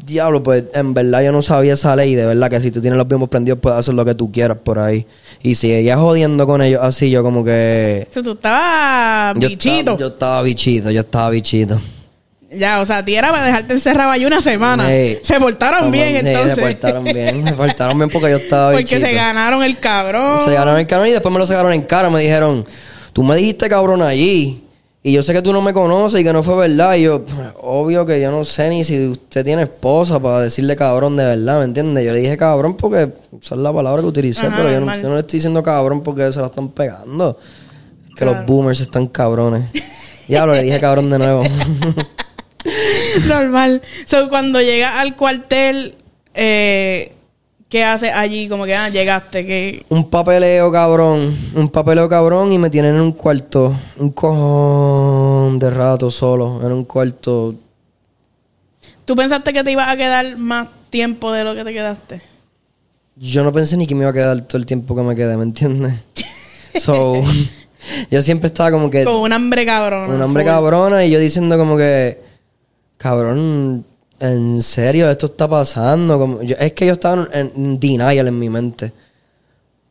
diablo, pues en verdad yo no sabía esa ley. De verdad que si tú tienes los biombos prendidos puedes hacer lo que tú quieras por ahí. Y seguía jodiendo con ellos así, yo como que... Sea, tú estabas Yo bichito. estaba, yo estaba bichito, yo estaba bichito. Ya, o sea, a ti era para dejarte encerrado ahí una semana. Se portaron bien, sí, entonces. Se portaron bien, se portaron bien porque yo estaba Porque bichito. se ganaron el cabrón. Se ganaron el cabrón y después me lo sacaron en cara. Me dijeron, tú me dijiste cabrón allí. Y yo sé que tú no me conoces y que no fue verdad. Y yo, obvio que yo no sé ni si usted tiene esposa para decirle cabrón de verdad, ¿me entiendes? Yo le dije cabrón porque esa es la palabra que utilicé, Ajá, pero yo no, normal. yo no le estoy diciendo cabrón porque se la están pegando. Que Claro. los boomers están cabrones. Diablo, le dije cabrón de nuevo. Normal. So, cuando llegas al cuartel, eh, ¿qué haces allí? Como que, ah, llegaste, que... un papeleo cabrón. Un papeleo cabrón y me tienen en un cuarto. Un cojón de rato solo. En un cuarto ¿Tú pensaste que te ibas a quedar más tiempo de lo que te quedaste? Yo no pensé ni que me iba a quedar todo el tiempo que me quedé, ¿me entiendes? So, yo siempre estaba como que Con un hambre cabrón. un hombre cabrona y yo diciendo como que, cabrón, en serio, esto está pasando. Como, yo- es que yo estaba en, en denial en mi mente.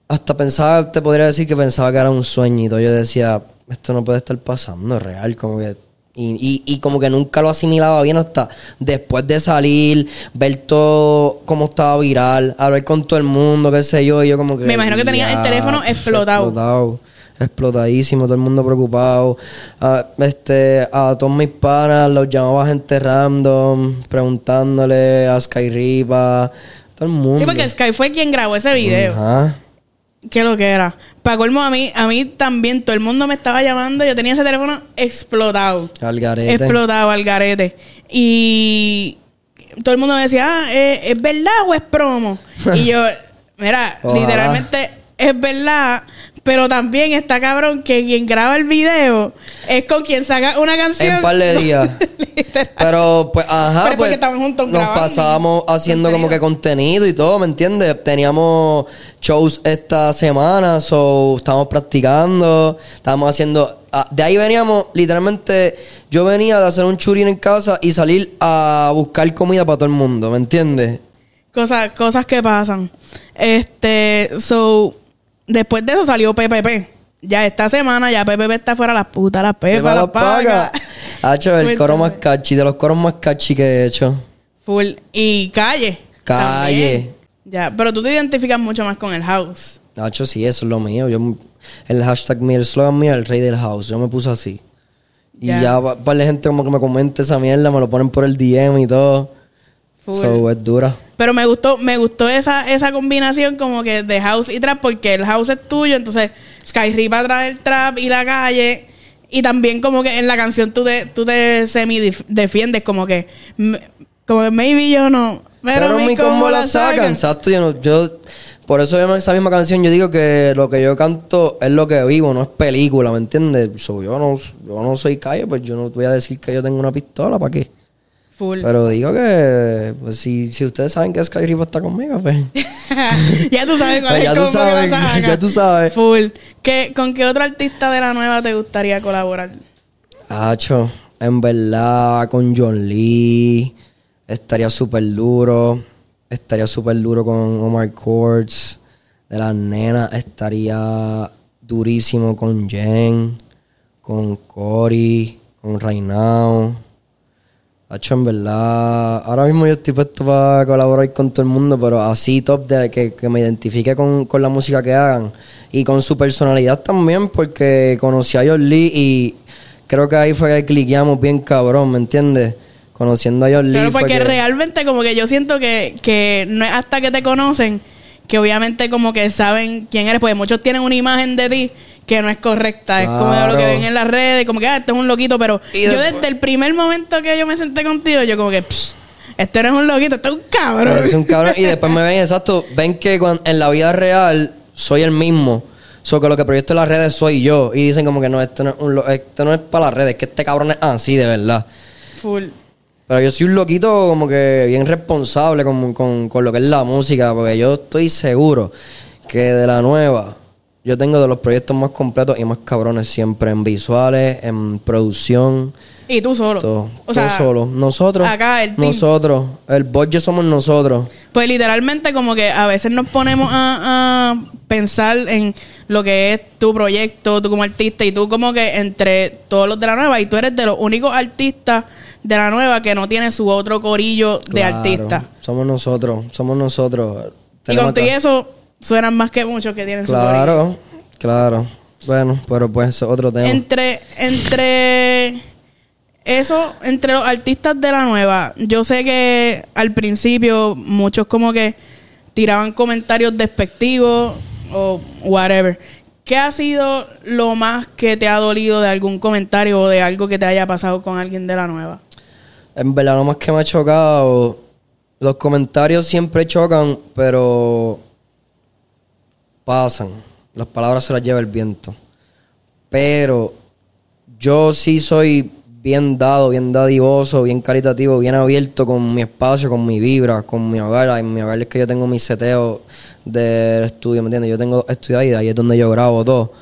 Hasta pensaba, te podría decir que pensaba que era un sueño y todo. Yo decía, esto no puede estar pasando, es real, como que... Y, y, y como que nunca lo asimilaba bien hasta después de salir, ver todo cómo estaba viral, hablar con todo el mundo, qué sé yo, y yo como que... Me imagino que tenías el teléfono explotado, explotadísimo, todo el mundo preocupado. A, este, a todos mis panas los llamaba gente random, preguntándole a Skyripa, todo el mundo. Sí, porque Sky fue quien grabó ese video. Ajá. ¿Qué lo que era? Para colmo, a mí, a mí también todo el mundo me estaba llamando. Yo tenía ese teléfono explotado. Al garete. Explotado al garete. Y todo el mundo me decía, ah, ¿es, es verdad o es promo? y yo, mira, Ojalá. literalmente es verdad. Pero también está cabrón que quien graba el video es con quien saca una canción. En par de días. Pero, pues, ajá, Pero es pues, porque estaban juntos nos grabando. pasábamos haciendo como que contenido y todo, ¿me entiendes? Teníamos shows esta semana, so, estábamos practicando, estábamos haciendo... ah, de ahí veníamos, literalmente, yo venía de hacer un churín en casa y salir a buscar comida para todo el mundo, ¿me entiendes? Cosas, cosas que pasan. Este, so, después de eso salió PPP. Ya esta semana ya PPP está fuera las putas, las pepas, las pagas. Hacho, el coro más catchy, de los coros más catchy que he hecho. Full. Y calle. Calle. también. Ya, pero tú te identificas mucho más con el house. Nacho, sí, eso es lo mío. Yo, el hashtag mío, el slogan mío, el rey del house. Yo me puse así. Y Ya. ya, pa- par de gente como que me comenta esa mierda, me lo ponen por el DM y todo. Full. So, es dura. Pero me gustó, me gustó esa, esa combinación como que de house y trap, porque el house es tuyo, entonces Skyripa trae el trap y la calle. Y también como que en la canción tú te, tú te semi defiendes, como que como que maybe yo no. Pero, Pero, mi combo la sacan. Exacto, yo no, yo... Por eso yo en esa misma canción yo digo que lo que yo canto es lo que vivo, no es película, ¿me entiendes? So, yo, no, yo no soy calle, pues yo no voy a decir que yo tengo una pistola, ¿para qué? Full. Pero digo que, pues si, si ustedes saben que Sky Ripa está conmigo, pues... ya tú sabes cuál Pues es el combo que sabes, ya tú sabes. Full. ¿Qué, ¿Con qué otro artista de la nueva te gustaría colaborar? Hacho, en verdad, con John Lee estaría súper duro. Estaría súper duro con Omar Courts. De las nenas estaría durísimo con Jen, con Cory, con Rainao. Hacho, en verdad, ahora mismo yo estoy puesto para colaborar con todo el mundo, pero así top de que, que me identifique con, con la música que hagan y con su personalidad también, porque conocí a John Lee y creo que ahí fue que cliqueamos bien cabrón, ¿me entiendes? Conociendo a John Lee. Claro, porque que- realmente como que yo siento que, que no es hasta que te conocen que obviamente como que saben quién eres, porque muchos tienen una imagen de ti que no es correcta, es como lo que ven en las redes, como que ah, esto es un loquito, pero Y yo después- desde el primer momento que yo me senté contigo, yo como que, "Psh, este no es un loquito, este es un cabrón. Es un cabrón. Y después me ven, exacto, ven que cuan- en la vida real soy el mismo. So que lo que proyecto en las redes soy yo. Y dicen como que no, esto no es, un lo- esto no es para las redes, que este cabrón es así, de verdad. Full. Pero yo soy un loquito como que bien responsable con, con, con lo que es la música, porque yo estoy seguro que de la nueva, yo tengo de los proyectos más completos y más cabrones siempre en visuales, en producción. Y tú solo. Todo, o sea, solo. Nosotros. acá el team. Nosotros. El budget somos nosotros. Pues literalmente como que a veces nos ponemos a, a pensar en lo que es tu proyecto, tú como artista y tú como que entre todos los de la nueva y tú eres de los únicos artistas de la nueva que no tiene su otro corillo de artistas. Somos nosotros. Somos nosotros. Y con todo eso suenan más que muchos que tienen su corillo. Claro, claro. Bueno, pero pues eso es otro tema. Entre, entre eso, entre los artistas de la nueva, yo sé que al principio muchos como que tiraban comentarios despectivos o whatever. ¿Qué ha sido lo más que te ha dolido de algún comentario o de algo que te haya pasado con alguien de la nueva? En verdad, lo más que me ha chocado, los comentarios siempre chocan, pero pasan. Las palabras se las lleva el viento. Pero yo sí soy bien dado, bien dadivoso, bien caritativo, bien abierto con mi espacio, con mi vibra, con mi hogar. En mi hogar es que yo tengo mi seteo del estudio, ¿me entiendes? Yo tengo estudio ahí, ahí es donde yo grabo todo.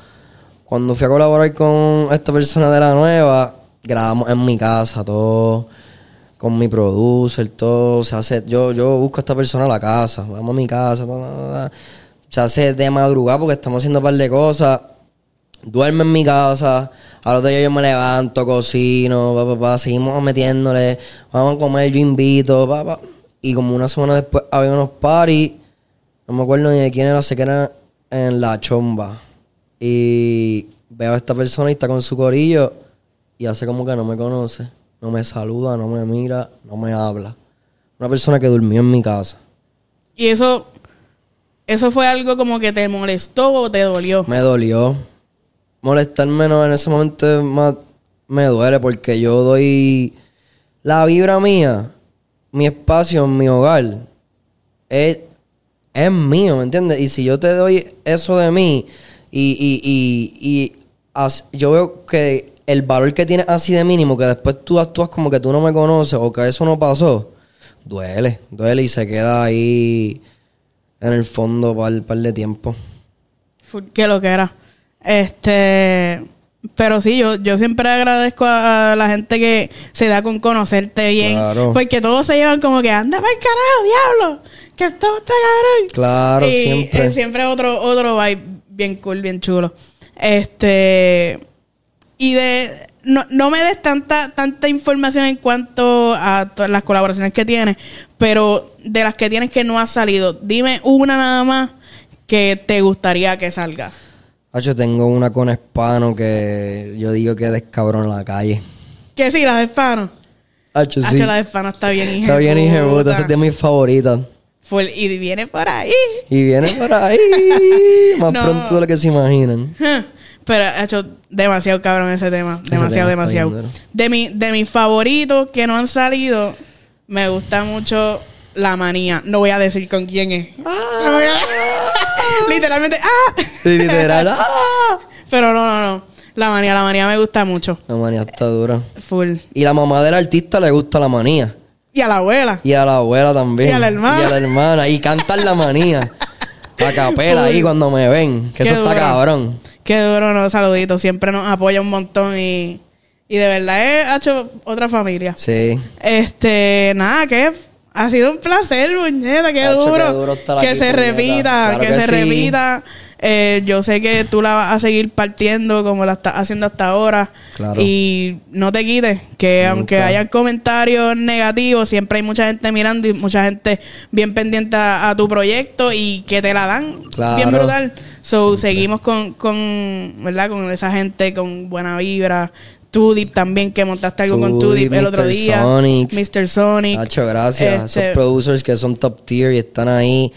Cuando fui a colaborar con esta persona de la nueva, grabamos en mi casa todo, con mi producer, todo. Se hace, yo, yo busco a esta persona a la casa, vamos a mi casa, ta, ta, ta. Se hace de madrugada porque estamos haciendo un par de cosas. Duerme en mi casa, al otro día yo me levanto, cocino, pa, seguimos metiéndole, vamos a comer, yo invito, pa, pa. Y como una semana después había unos parties, no me acuerdo ni de quién era, sé que era en La Chomba. Y veo a esta persona y está con su corillo y hace como que no me conoce, no me saluda, no me mira, no me habla. Una persona que durmió en mi casa. Y eso, eso fue algo como que te molestó o te dolió. Me dolió. Molestarme no, en ese momento más me duele porque yo doy la vibra mía, mi espacio, mi hogar. Es, es mío, ¿me entiendes? Y si yo te doy eso de mí y, y, y, y yo veo que el valor que tienes así de mínimo, que después tú actúas como que tú no me conoces o que eso no pasó, duele, duele y se queda ahí en el fondo para par de tiempo. Que lo que era. Este, pero sí, yo, yo siempre agradezco a, a la gente que se da con conocerte bien. Claro. Porque todos se llevan como que anda para el carajo, diablo. Que esto está cabrón. Claro, Y siempre. es siempre otro, otro vibe bien cool, bien chulo. Este. Y de. No, no me des tanta, tanta información en cuanto a todas las colaboraciones que tienes, pero de las que tienes que no ha salido, dime una nada más que te gustaría que salga. Tengo una con hispano que yo digo que descabrón en la calle. Que sí, la de Hispano. Hacho, sí. La de Hispano está bien, hija. Está bien, hija esa es de mis favoritas. Y viene por ahí. Y viene por ahí. Más No. pronto de lo que se imaginan. Pero ha hecho demasiado cabrón ese tema. Ese Demasiado, tema demasiado. De, mi, de mis favoritos que no han salido, me gusta mucho La Manía. No voy a decir con quién es. No voy a- Literalmente, ¡ah! Sí, literal. ¡ah! Pero no, no, no. La Manía, La Manía me gusta mucho. La manía está dura. Full. Y la mamá del artista le gusta la manía. Y a la abuela. Y a la abuela también. Y a la hermana. Y a la hermana. Y cantan la manía. A capela ahí cuando me ven. Que Qué eso está cabrón. Qué duro, no, saludito. Siempre nos apoya un montón y, y de verdad ha hecho otra familia. Sí. Este, nada, que ha sido un placer, muñeca, qué Hacho, qué duro. duro que aquí, se puñeta. repita, Claro que, que se repita. Eh, yo sé que tú la vas a seguir partiendo como la estás haciendo hasta ahora. Claro. Y no te quites, que Nunca. aunque hayan comentarios negativos, siempre hay mucha gente mirando y mucha gente bien pendiente a, a tu proyecto y que te la dan Claro. bien brutal. So, seguimos con, con, ¿verdad? Con esa gente con buena vibra. Tudip también, que montaste algo con Tudip, el otro Mr. día. Sonic. Mr. Sonic. Hacho, gracias. Este- Esos producers que son top tier y están ahí.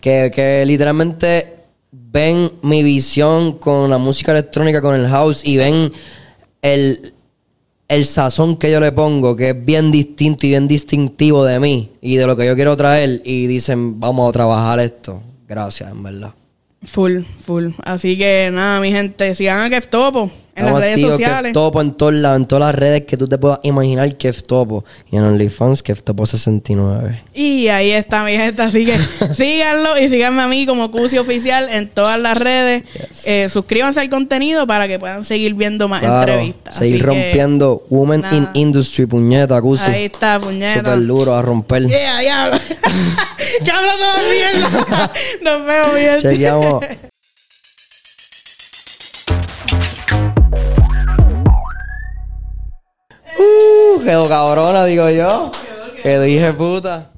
Que, que literalmente ven mi visión con la música electrónica, con el house y ven el, el sazón que yo le pongo, que es bien distinto y bien distintivo de mí y de lo que yo quiero traer. Y dicen, vamos a trabajar esto. Gracias, en verdad. Full, full. Así que nada, mi gente, sigan a Kev Topo En las redes sociales. Topo en todas las redes que tú te puedas imaginar, Kef Topo. Y en OnlyFans, Kef Topo 69. Y ahí está mi gente, así que síganlo y síganme a mí como Cusi Oficial en todas las redes. Eh, suscríbanse al contenido para que puedan seguir viendo más Claro, entrevistas. seguir Así que, rompiendo Women in. Industry, puñeta, Cusi. Ahí está, puñeta. Súper duro a romper. Yeah, diablo. ¡Que hablo de mierda! Nos vemos bien. Chequeamos. Uh, quedó cabrona, digo yo. Que dije puta.